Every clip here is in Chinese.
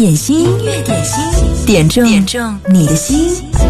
点心，音乐点心，点中点中你的心。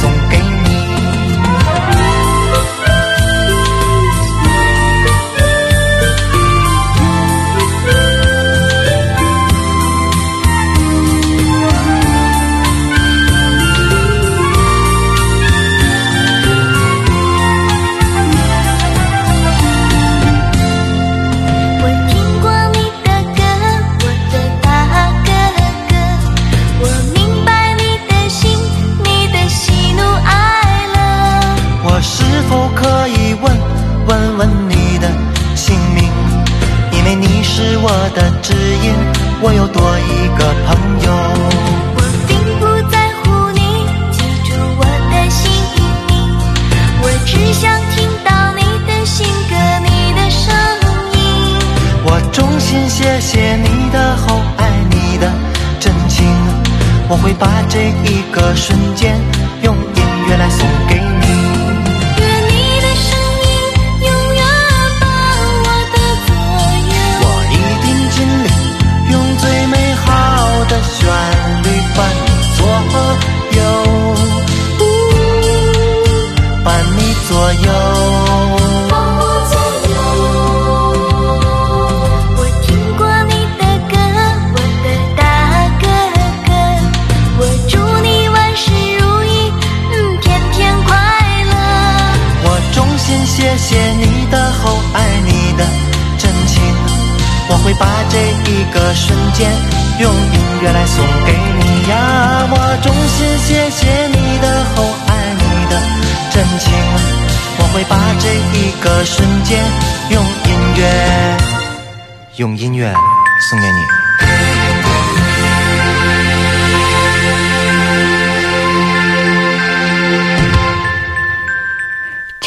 送给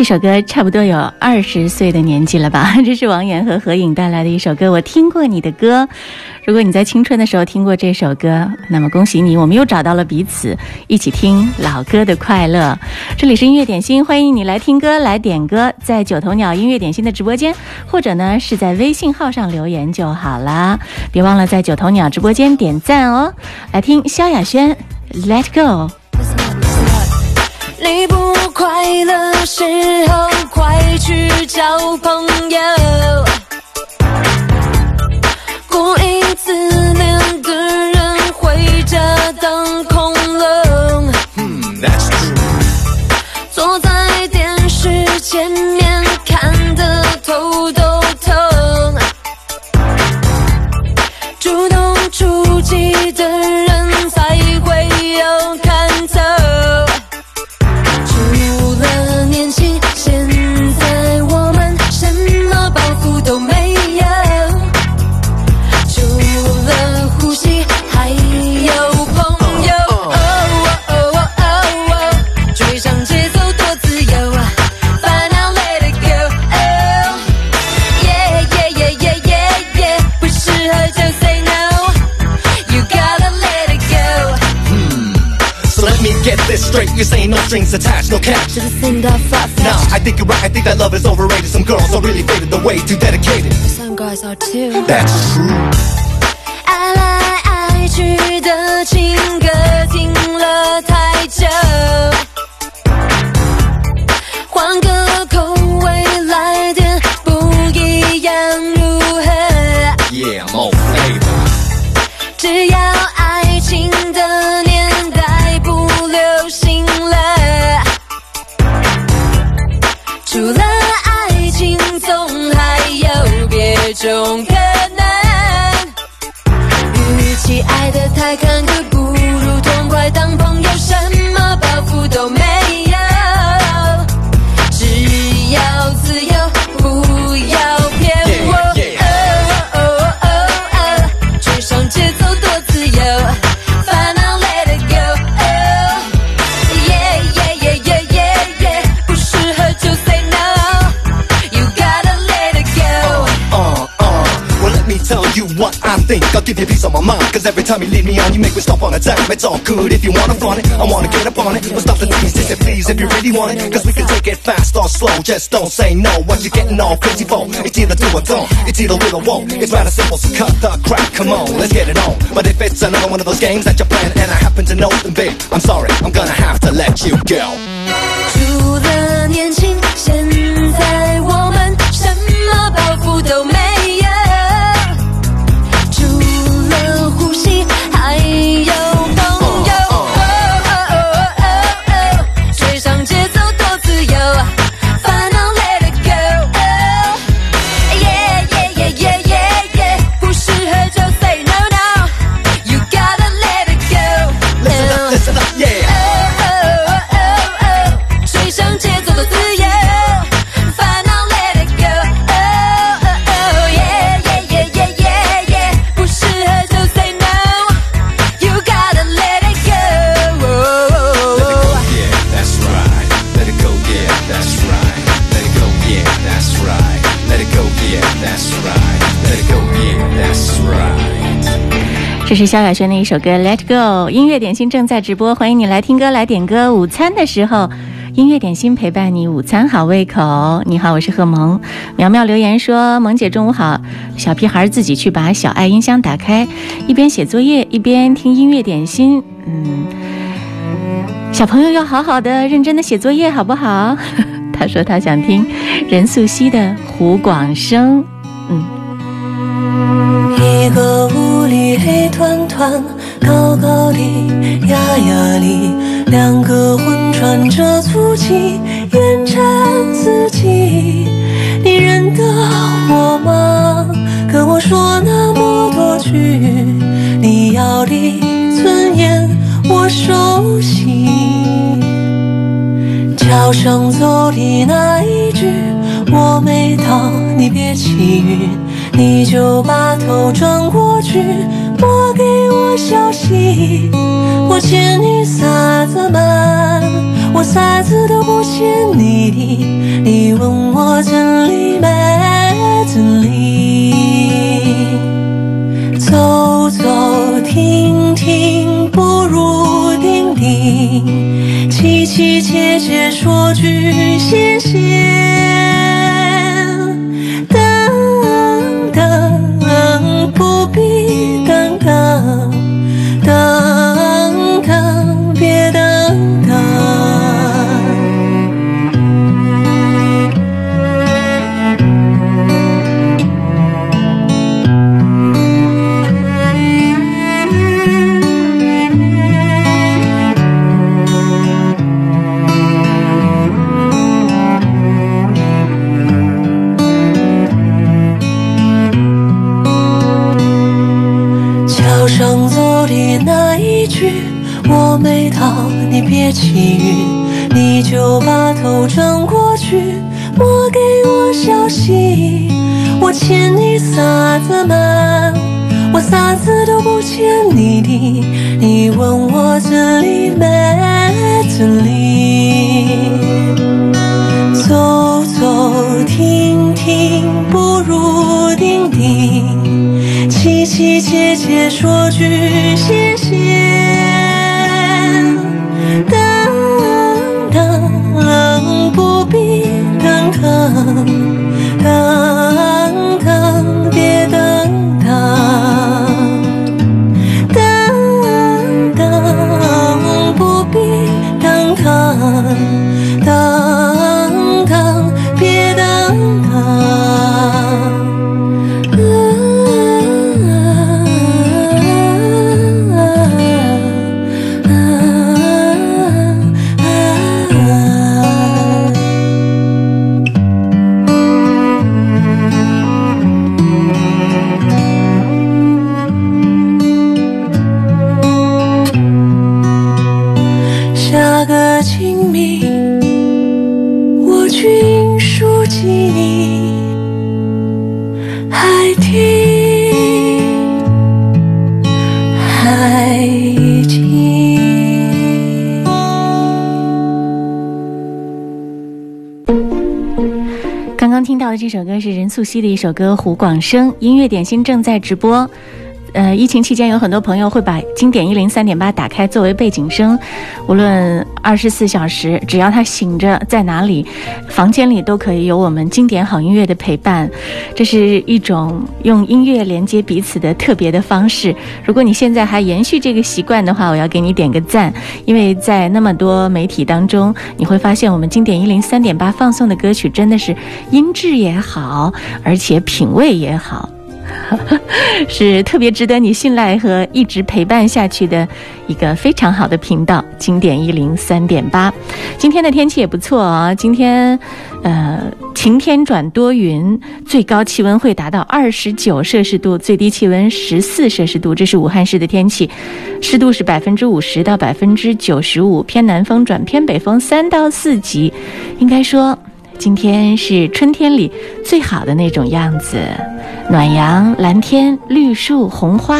这首歌差不多有二十岁的年纪了吧？这是王源和何颖带来的一首歌。我听过你的歌。如果你在青春的时候听过这首歌，那么恭喜你，我们又找到了彼此，一起听老歌的快乐。这里是音乐点心，欢迎你来听歌、来点歌，在九头鸟音乐点心的直播间，或者呢是在微信号上留言就好了。别忘了在九头鸟直播间点赞哦。来听萧亚轩《Let Go》。你不快乐时候，快去交朋友。过一次恋的人回家当空了，坐在电视前面看得头都疼，主动出击 strings attached, no catch. Just think that far Nah, I think you're right. I think that love is overrated. Some girls are really faded away, too dedicated. Some guys are too. That's true. 爱来爱去的情歌停了太久，换个 I'll give you peace of my mind. Cause every time you lead me on, you make me stop on a dime. It's all good if you wanna flaunt it. I wanna get up on it. But stop the tease, just say please if you really want it. Cause we can take it fast or slow. Just don't say no. What you getting all crazy for? It's either do or don't. It's either will or won't. It's rather simple, so cut the crap. Come on, let's get it on. But if it's another one of those games that you're playing and I happen to know, then babe, I'm sorry. I'm gonna have to let you go. 除了年轻，现 是萧亚轩的一首歌《Let Go》，音乐点心正在直播，欢迎你来听歌来点歌。午餐的时候，音乐点心陪伴你，午餐好胃口。你好，我是贺萌。苗苗留言说：“萌姐中午好。”小屁孩自己去把小爱音箱打开，一边写作业一边听音乐点心。嗯，小朋友要好好的、认真的写作业，好不好？他说他想听任素汐的《湖广生》。嗯。一个屋里黑团团，高高的，压压里，两个魂穿着粗气，烟尘四季。你认得我吗？跟我说那么多句，你要的尊严我熟悉。桥上走的那一句，我没到，你别起晕，你就把头转过去，莫给我消息。我欠你啥子嘛？我啥子都不欠你的，你问我真理没真理？走走停停，不如定定。凄凄切切说句谢谢。素汐的一首歌《胡广生》，音乐点心正在直播。呃，疫情期间有很多朋友会把经典一零三点八打开作为背景声，无论二十四小时，只要他醒着在哪里，房间里都可以有我们经典好音乐的陪伴。这是一种用音乐连接彼此的特别的方式。如果你现在还延续这个习惯的话，我要给你点个赞，因为在那么多媒体当中，你会发现我们经典一零三点八放送的歌曲真的是音质也好，而且品味也好。是特别值得你信赖和一直陪伴下去的一个非常好的频道，经典一零三点八。今天的天气也不错啊，今天呃晴天转多云，最高气温会达到二十九摄氏度，最低气温十四摄氏度，这是武汉市的天气，湿度是百分之五十到百分之九十五，偏南风转偏北风三到四级，应该说。今天是春天里最好的那种样子，暖阳、蓝天、绿树、红花，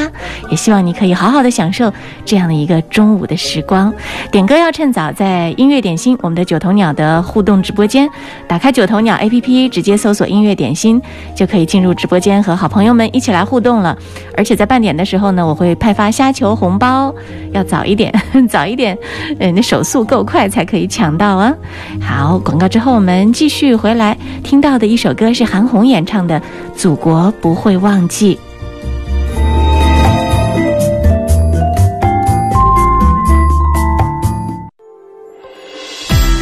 也希望你可以好好的享受这样的一个中午的时光。点歌要趁早，在音乐点心我们的九头鸟的互动直播间，打开九头鸟 APP，直接搜索音乐点心，就可以进入直播间和好朋友们一起来互动了。而且在半点的时候呢，我会派发虾球红包，要早一点，早一点，嗯，你的手速够快才可以抢到啊。好，广告之后我们继续回来，听到的一首歌是韩红演唱的《祖国不会忘记》。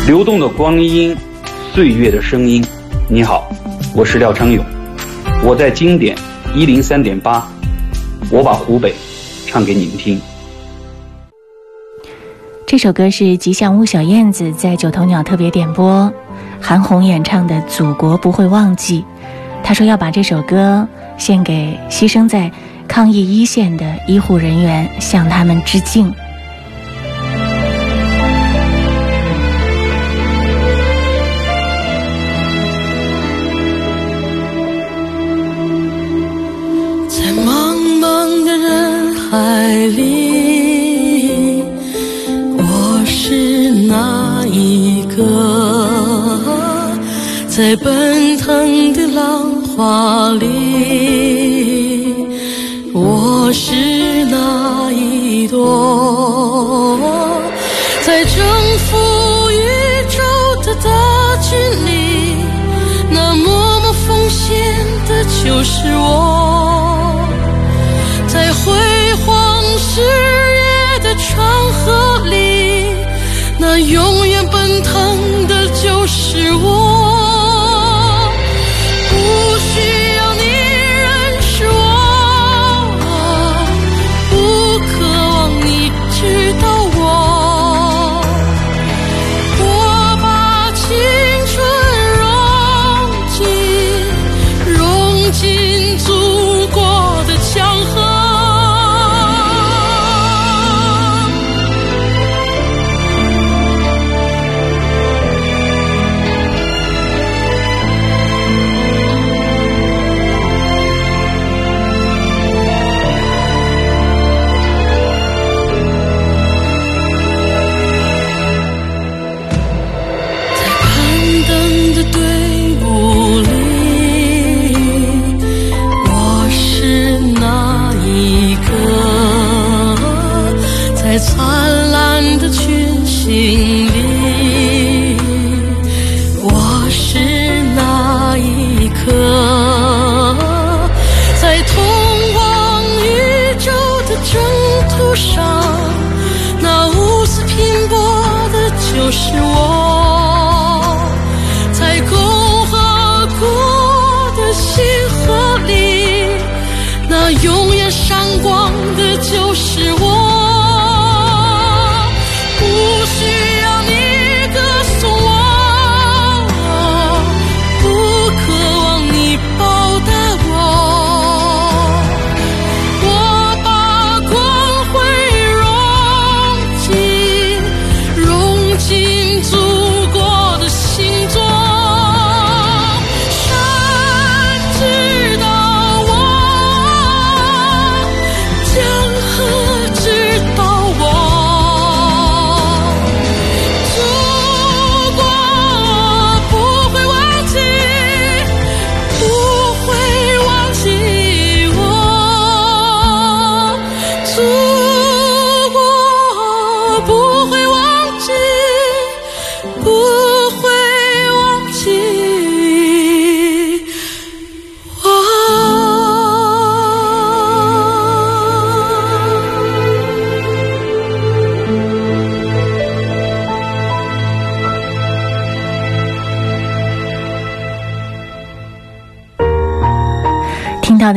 流动的光阴，岁月的声音。你好，我是廖昌永，我在经典一零三点八，我把湖北唱给你们听。这首歌是吉祥物小燕子在九头鸟特别点播，韩红演唱的《祖国不会忘记》。他说要把这首歌献给牺牲在抗疫一线的医护人员，向他们致敬。在茫茫的人海里，我是哪一个？在奔腾的浪花里，我是哪一朵？在争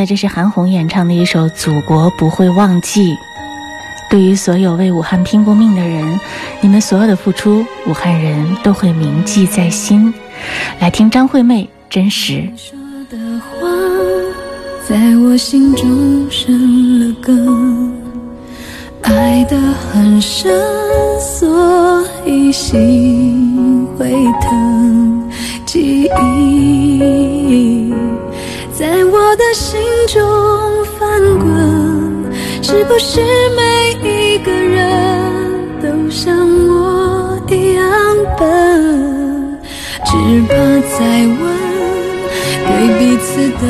的这是韩红演唱的一首《祖国不会忘记》。对于所有为武汉拼过命的人，你们所有的付出，武汉人都会铭记在心。来听张惠妹《真实》。说的话在我心中生了根，爱得很深，所以心会疼。记忆在我的心，不是每一个人都像我一样笨？只怕再问，对彼此都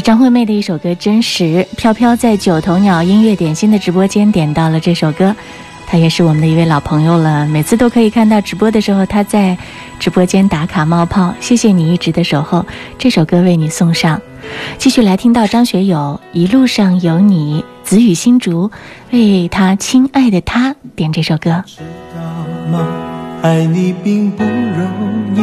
张惠妹的一首歌《真实》，飘飘在九头鸟音乐点心的直播间点到了这首歌，她也是我们的一位老朋友了。每次都可以看到直播的时候，她在直播间打卡冒泡。谢谢你一直的守候，这首歌为你送上。继续来听到张学友《一路上有你》，子雨新竹为他亲爱的他点这首歌。知道吗？爱你并不容易，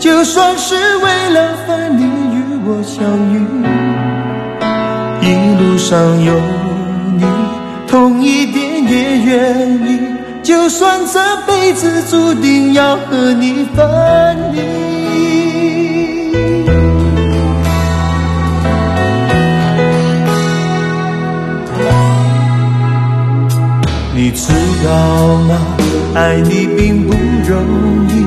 就算是为了分离与我相遇。一路上有你，痛一点也愿意，就算这辈子注定要和你分离。你知道吗？爱你并不容易，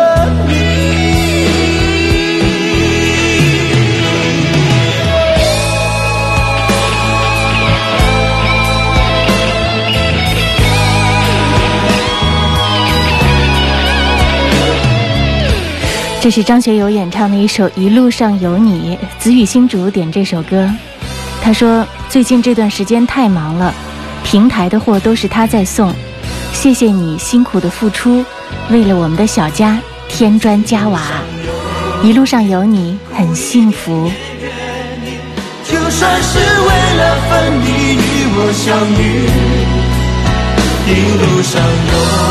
这是张学友演唱的一首《一路上有你》，子雨新竹点这首歌。他说最近这段时间太忙了，平台的货都是他在送，谢谢你辛苦的付出，为了我们的小家添砖加瓦，一路上有你很幸福。就算是为了分离与我相遇，一路上有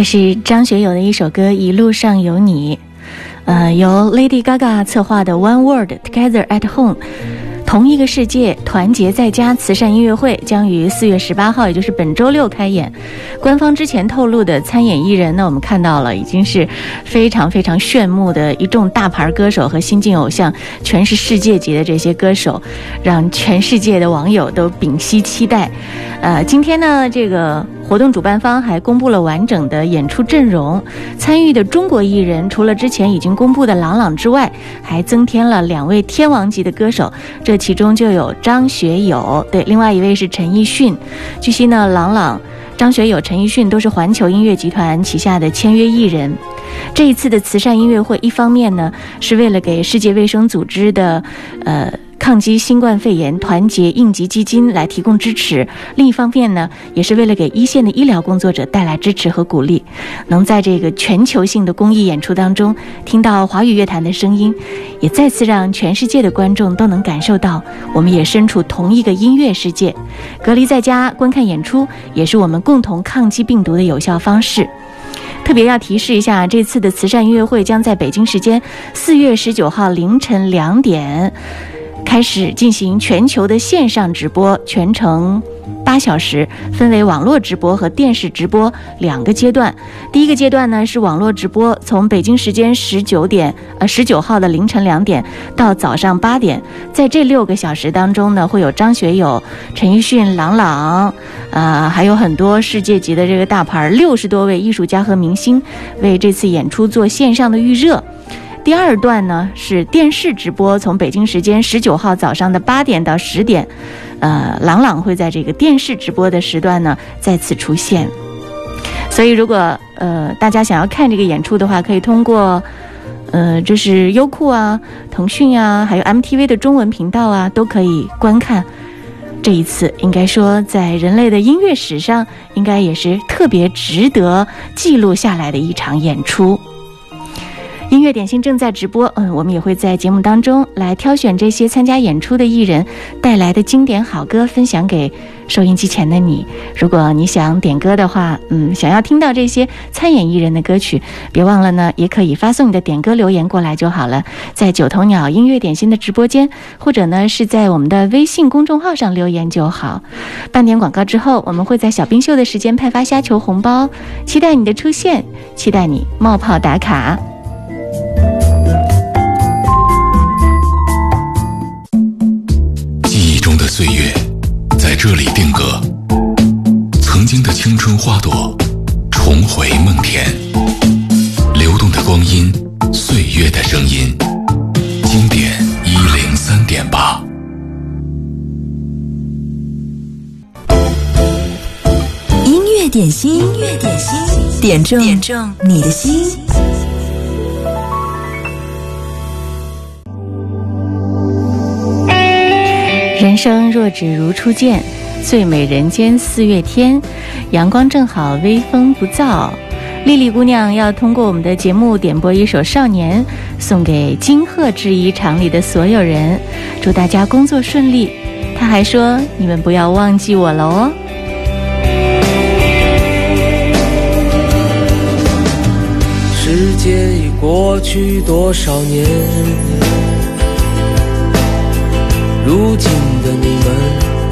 这是张学友的一首歌《一路上有你》，呃，由 Lady Gaga 策划的《One World Together at Home》，同一个世界，团结在家慈善音乐会将于四月十八号，也就是本周六开演。官方之前透露的参演艺人呢，我们看到了，已经是非常非常炫目的一众大牌歌手和新晋偶像，全是世界级的这些歌手，让全世界的网友都屏息期待。呃，今天呢，这个活动主办方还公布了完整的演出阵容，参与的中国艺人除了之前已经公布的郎朗之外，还增添了两位天王级的歌手，这其中就有张学友，对，另外一位是陈奕迅。据悉呢，郎朗、张学友、陈奕迅都是环球音乐集团旗下的签约艺人。这一次的慈善音乐会，一方面呢是为了给世界卫生组织的，呃。抗击新冠肺炎团结应急基金来提供支持，另一方面呢，也是为了给一线的医疗工作者带来支持和鼓励。能在这个全球性的公益演出当中听到华语乐坛的声音，也再次让全世界的观众都能感受到，我们也身处同一个音乐世界。隔离在家观看演出，也是我们共同抗击病毒的有效方式。特别要提示一下，这次的慈善音乐会将在北京时间四月十九号凌晨两点。开始进行全球的线上直播，全程八小时，分为网络直播和电视直播两个阶段。第一个阶段呢是网络直播，从北京时间十九点，呃十九号的凌晨两点到早上八点，在这六个小时当中呢，会有张学友、陈奕迅、郎朗，呃，还有很多世界级的这个大牌，六十多位艺术家和明星为这次演出做线上的预热。第二段呢是电视直播，从北京时间十九号早上的八点到十点，呃，朗朗会在这个电视直播的时段呢再次出现。所以，如果呃大家想要看这个演出的话，可以通过呃这是优酷啊、腾讯啊，还有 MTV 的中文频道啊，都可以观看。这一次应该说，在人类的音乐史上，应该也是特别值得记录下来的一场演出。音乐点心正在直播，嗯，我们也会在节目当中来挑选这些参加演出的艺人带来的经典好歌，分享给收音机前的你。如果你想点歌的话，嗯，想要听到这些参演艺人的歌曲，别忘了呢，也可以发送你的点歌留言过来就好了，在九头鸟音乐点心的直播间，或者呢是在我们的微信公众号上留言就好。半点广告之后，我们会在小冰秀的时间派发虾球红包，期待你的出现，期待你冒泡打卡。岁月，在这里定格。曾经的青春花朵，重回梦田。流动的光阴，岁月的声音。经典一零三点八。音乐点心，音乐点心，点中点中你的心。人生若只如初见，最美人间四月天，阳光正好，微风不燥。丽丽姑娘要通过我们的节目点播一首《少年》，送给金鹤制衣厂里的所有人，祝大家工作顺利。她还说：“你们不要忘记我了哦。”时间已过去多少年？如今的你们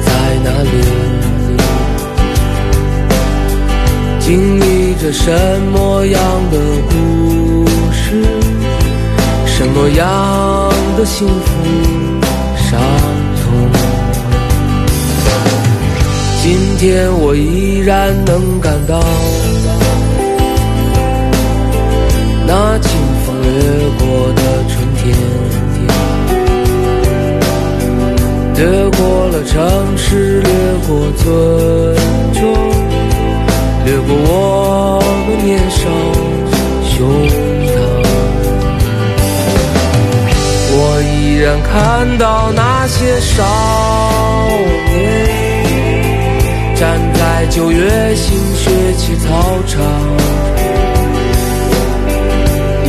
在哪里？经历着什么样的故事？什么样的幸福伤痛？今天我依然能感到那清风掠过的春天。掠过了城市，掠过村庄，掠过我们年少胸膛。我依然看到那些少年，站在九月新学期操场，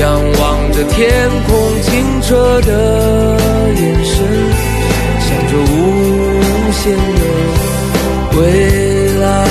仰望着天空清澈的眼神。这无限的未来。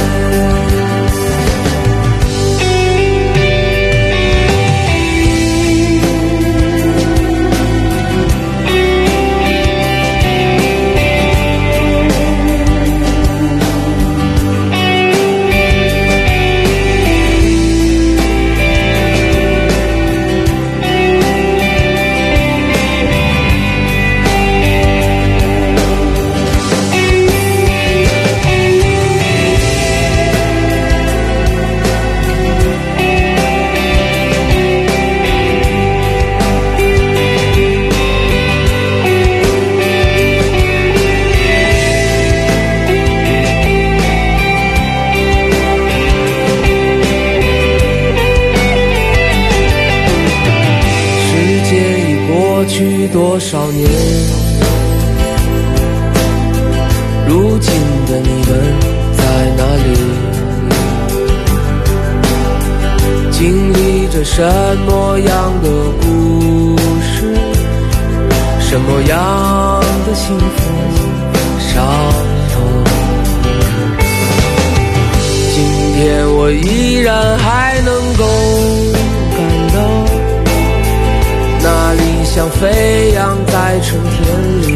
飞扬在春天里，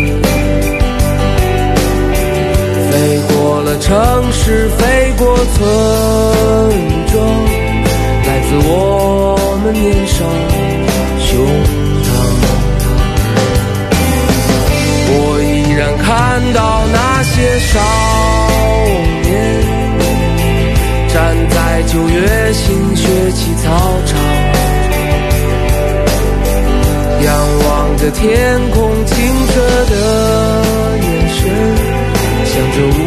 飞过了城市，飞过村庄，来自我们年少胸膛。我依然看到那些少年站在九月新学期操场。的天空清澈的眼神，着。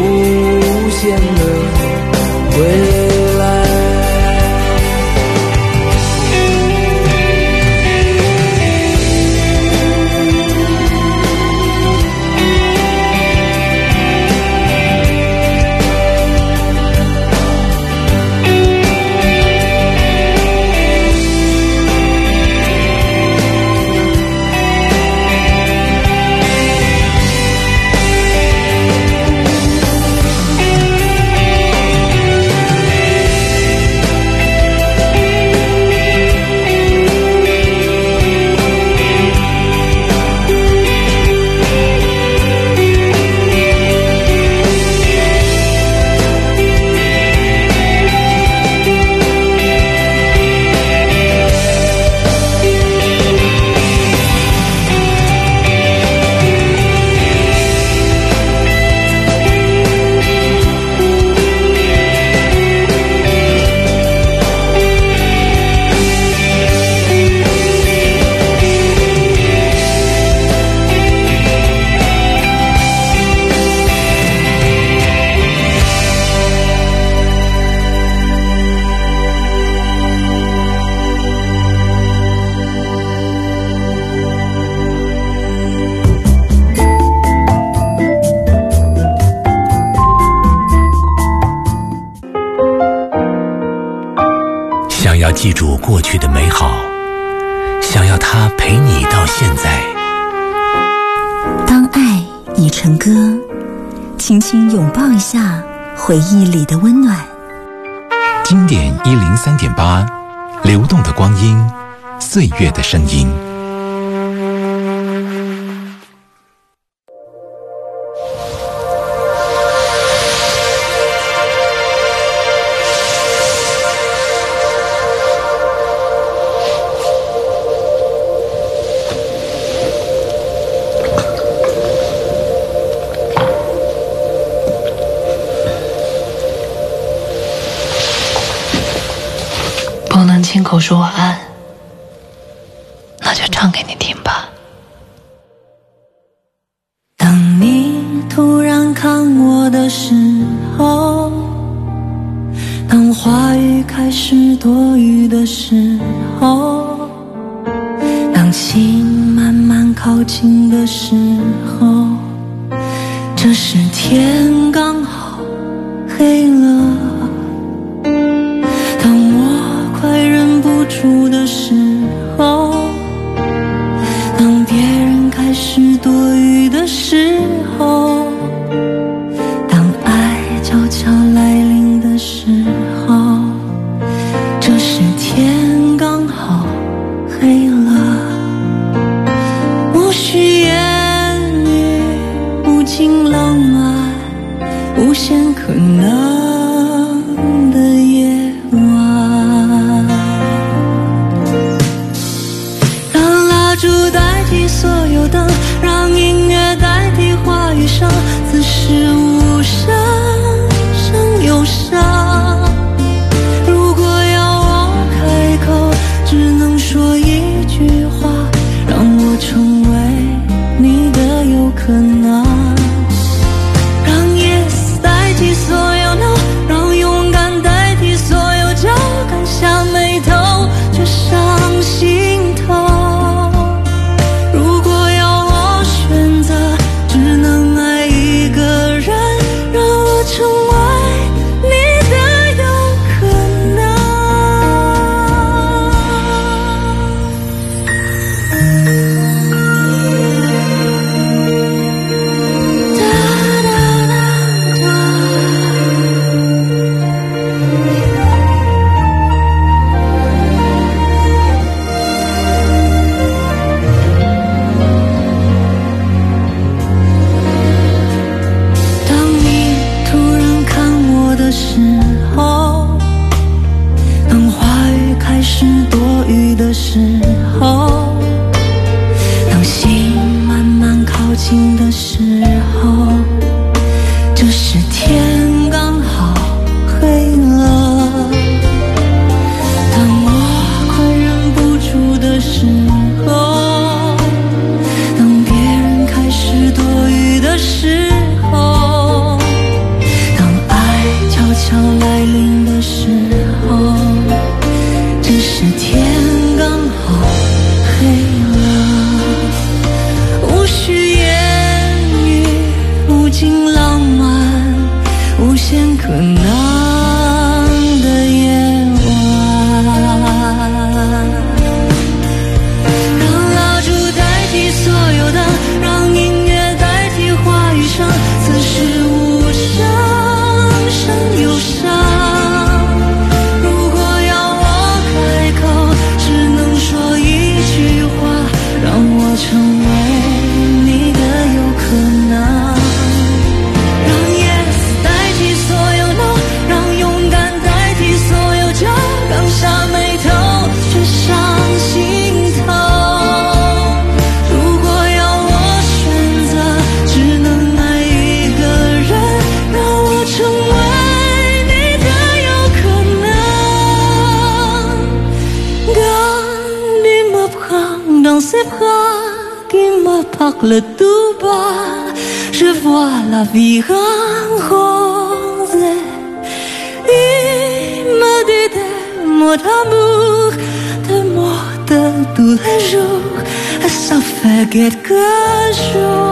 歌，轻轻拥抱一下回忆里的温暖。经典一零三点八，流动的光阴，岁月的声音。我说晚安。说。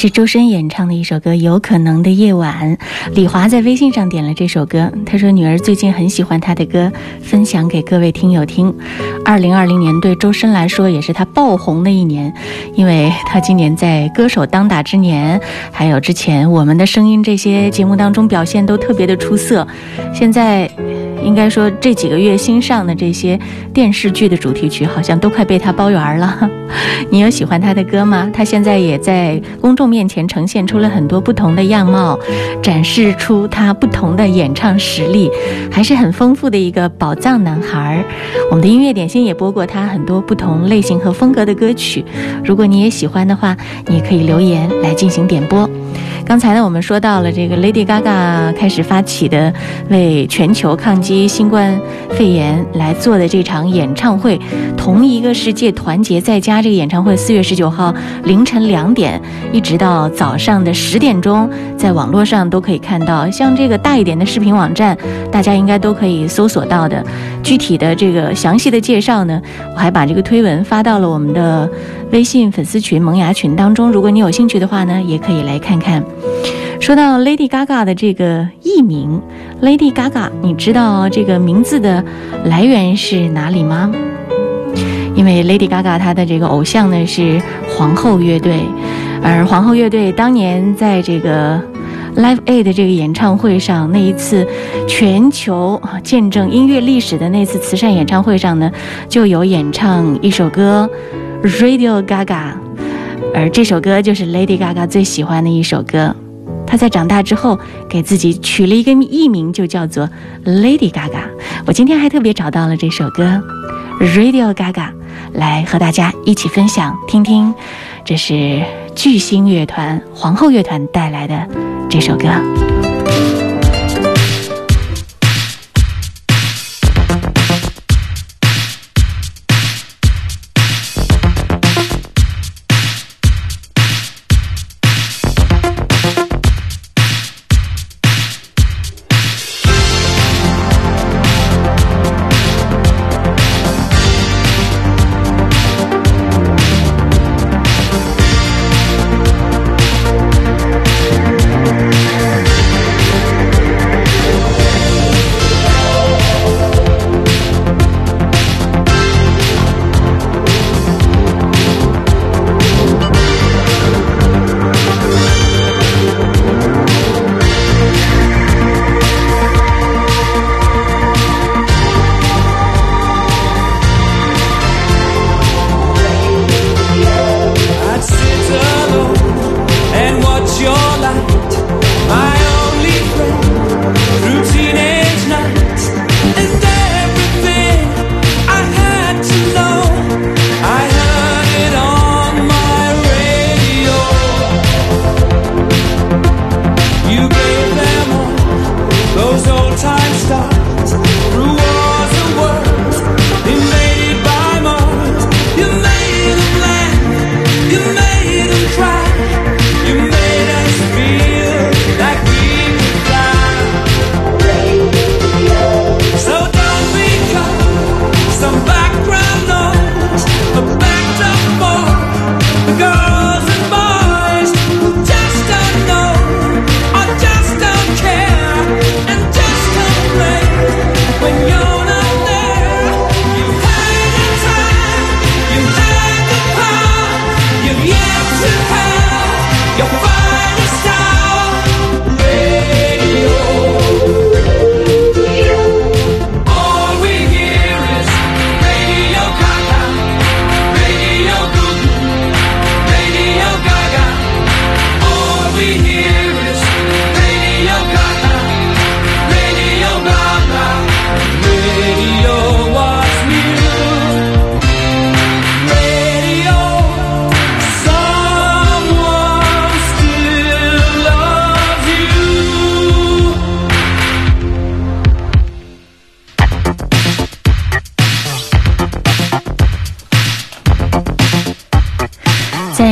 是周深演唱的一首歌《有可能的夜晚》。李华在微信上点了这首歌，他说女儿最近很喜欢他的歌，分享给各位听友听。二零二零年对周深来说也是他爆红的一年，因为他今年在《歌手当打之年》还有之前《我们的声音》这些节目当中表现都特别的出色。现在应该说这几个月新上的这些电视剧的主题曲，好像都快被他包圆了。你有喜欢他的歌吗？他现在也在公众面前呈现出了很多不同的样貌，展示出他不同的演唱实力，还是很丰富的一个宝藏男孩。我们的音乐点心也播过他很多不同类型和风格的歌曲，如果你也喜欢的话，你可以留言来进行点播。刚才呢，我们说到了这个 Lady Gaga 开始发起的为全球抗击新冠肺炎来做的这场演唱会——同一个世界团结在家。这个演唱会四月十九号凌晨两点一直到早上的十点钟，在网络上都可以看到。像这个大一点的视频网站，大家应该都可以搜索到的。具体的这个详细的介绍呢，我还把这个推文发到了我们的微信粉丝群萌芽群当中。如果你有兴趣的话呢，也可以来看看。说到 Lady Gaga 的这个艺名 Lady Gaga，你知道这个名字的来源是哪里吗？因为 Lady Gaga 她的这个偶像呢是皇后乐队，而皇后乐队当年在这个 Live Aid 这个演唱会上，那一次全球见证音乐历史的那次慈善演唱会上呢，就有演唱一首歌《Radio Gaga》，而这首歌就是 Lady Gaga 最喜欢的一首歌。她在长大之后给自己取了一个艺名，就叫做 Lady Gaga。我今天还特别找到了这首歌《Radio Gaga》，来和大家一起分享听听。这是巨星乐团皇后乐团带来的这首歌。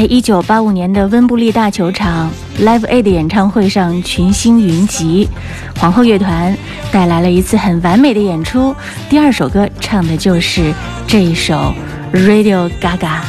一九八五年的温布利大球场 Live Aid 演唱会上，群星云集，皇后乐团带来了一次很完美的演出。第二首歌唱的就是这一首《Radio Gaga》。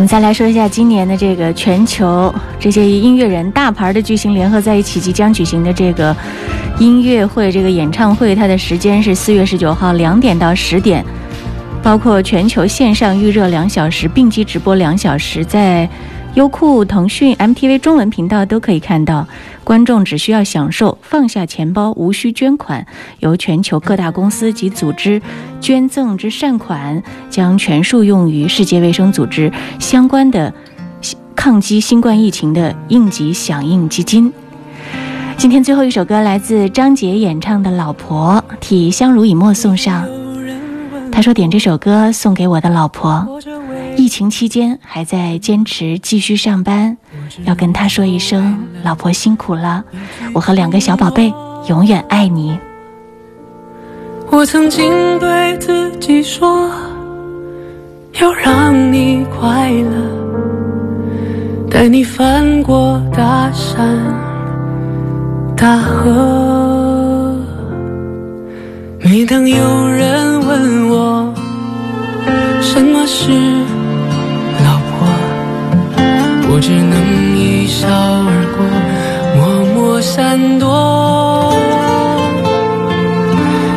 我们再来说一下今年的这个全球这些音乐人大牌的巨星联合在一起即将举行的这个音乐会，这个演唱会，它的时间是四月十九号两点到十点，包括全球线上预热两小时，并机直播两小时，在优酷、腾讯、MTV 中文频道都可以看到。观众只需要享受放下钱包，无需捐款，由全球各大公司及组织捐赠之善款，将全数用于世界卫生组织相关的抗击新冠疫情的应急响应基金。今天最后一首歌来自张杰演唱的《老婆》，替相濡以沫送上。他说点这首歌送给我的老婆，疫情期间还在坚持继续上班，要跟她说一声老婆辛苦了，我和两个小宝贝永远爱你。我曾经对自己说，要让你快乐，带你翻过大山大河。每当有人问我什么是，我只能一笑而过，默默闪躲。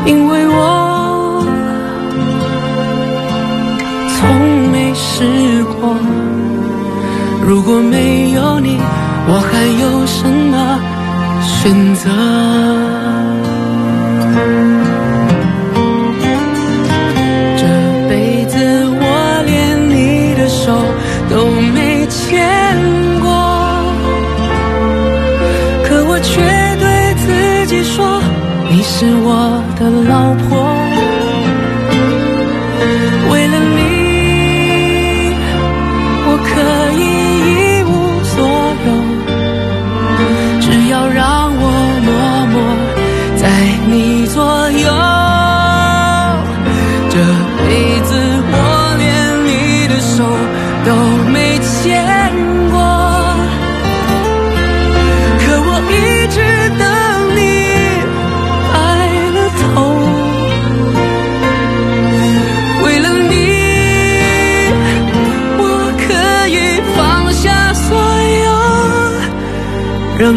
因为我从没试过，如果没有你，我还有什么选择？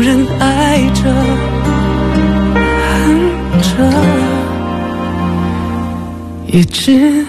人爱着、恨着，一直。